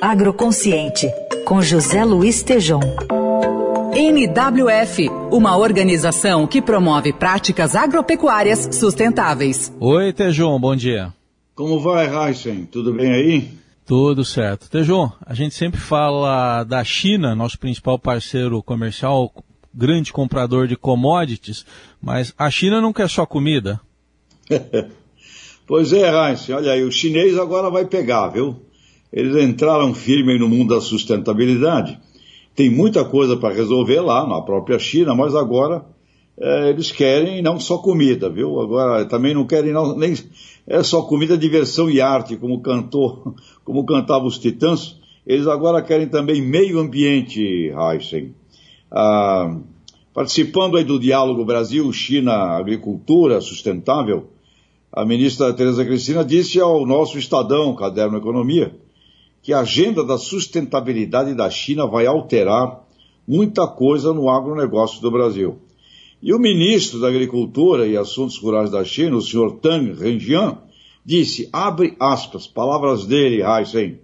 Agroconsciente, com José Luiz Tejom. NWF, uma organização que promove práticas agropecuárias sustentáveis. Oi, Tejom, bom dia. Como vai, Heisen? Tudo bem aí? Tudo certo. Tejom, a gente sempre fala da China, nosso principal parceiro comercial, grande comprador de commodities, mas a China não quer só comida. pois é, Heisen, olha aí, o chinês agora vai pegar, viu? Eles entraram firme no mundo da sustentabilidade. Tem muita coisa para resolver lá na própria China, mas agora é, eles querem não só comida, viu? Agora também não querem não, nem é só comida, diversão e arte, como cantou, como cantavam os titãs. Eles agora querem também meio ambiente, Heisen. Ah, participando aí do diálogo Brasil-China Agricultura Sustentável, a ministra Tereza Cristina disse ao nosso Estadão, Caderno Economia, que a agenda da sustentabilidade da China vai alterar muita coisa no agronegócio do Brasil. E o ministro da Agricultura e Assuntos Rurais da China, o senhor Tang Renjian, disse, abre aspas, palavras dele, Heisen,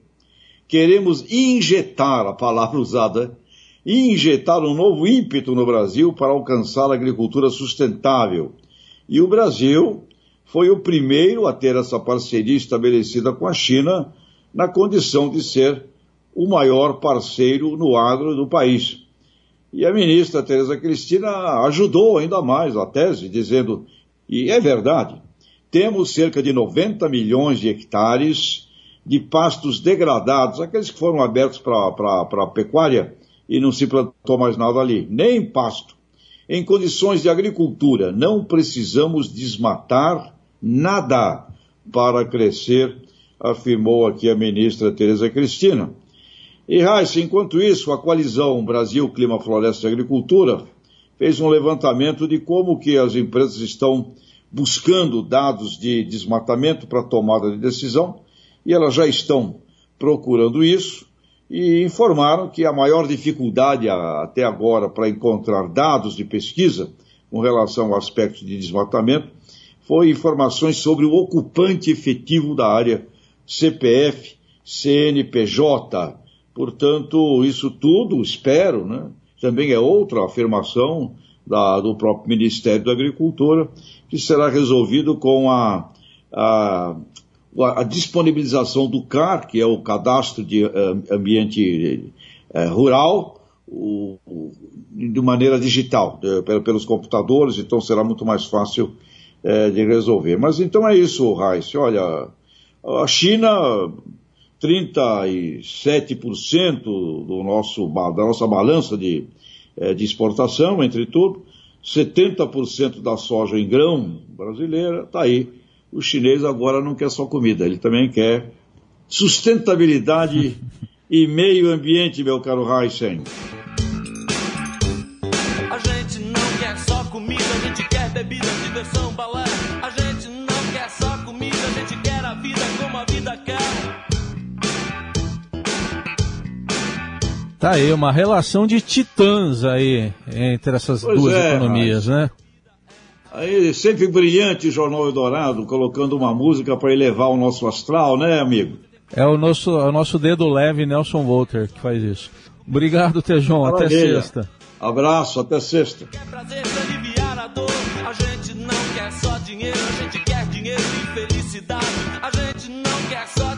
queremos injetar, a palavra usada, injetar um novo ímpeto no Brasil para alcançar a agricultura sustentável. E o Brasil foi o primeiro a ter essa parceria estabelecida com a China na condição de ser o maior parceiro no agro do país. E a ministra Tereza Cristina ajudou ainda mais a tese, dizendo, e é verdade, temos cerca de 90 milhões de hectares de pastos degradados, aqueles que foram abertos para a pecuária e não se plantou mais nada ali, nem pasto. Em condições de agricultura, não precisamos desmatar nada para crescer, afirmou aqui a ministra Tereza Cristina. E Raíssa, enquanto isso, a coalizão Brasil Clima Floresta e Agricultura fez um levantamento de como que as empresas estão buscando dados de desmatamento para tomada de decisão e elas já estão procurando isso e informaram que a maior dificuldade até agora para encontrar dados de pesquisa com relação ao aspecto de desmatamento foi informações sobre o ocupante efetivo da área CPF, CNPJ, Portanto, isso tudo, espero, né, também é outra afirmação da, do próprio Ministério da Agricultura, que será resolvido com a, a, a disponibilização do CAR, que é o Cadastro de uh, Ambiente uh, Rural, o, de maneira digital, de, pelos computadores, então será muito mais fácil uh, de resolver. Mas então é isso, Raíssa. Olha, a China 37% do nosso, da nossa balança de, é, de exportação, entre tudo, 70% da soja em grão brasileira, está aí. O chinês agora não quer só comida, ele também quer sustentabilidade e meio ambiente, meu caro Heisen. A gente não quer só comida, a gente quer bebida, diversão, balé. Tá aí, uma relação de titãs aí entre essas pois duas é, economias, mas... né? Aí, sempre brilhante o Jornal Eldorado, colocando uma música para elevar o nosso astral, né, amigo? É o nosso, é o nosso dedo leve Nelson Walter que faz isso. Obrigado, Tejon. Até sexta. Abraço, até sexta. Quer prazer pra aliviar a dor. A gente não quer só dinheiro, a gente quer dinheiro e felicidade. A gente não quer só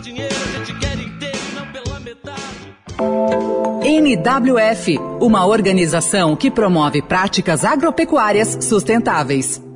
NWF, uma organização que promove práticas agropecuárias sustentáveis.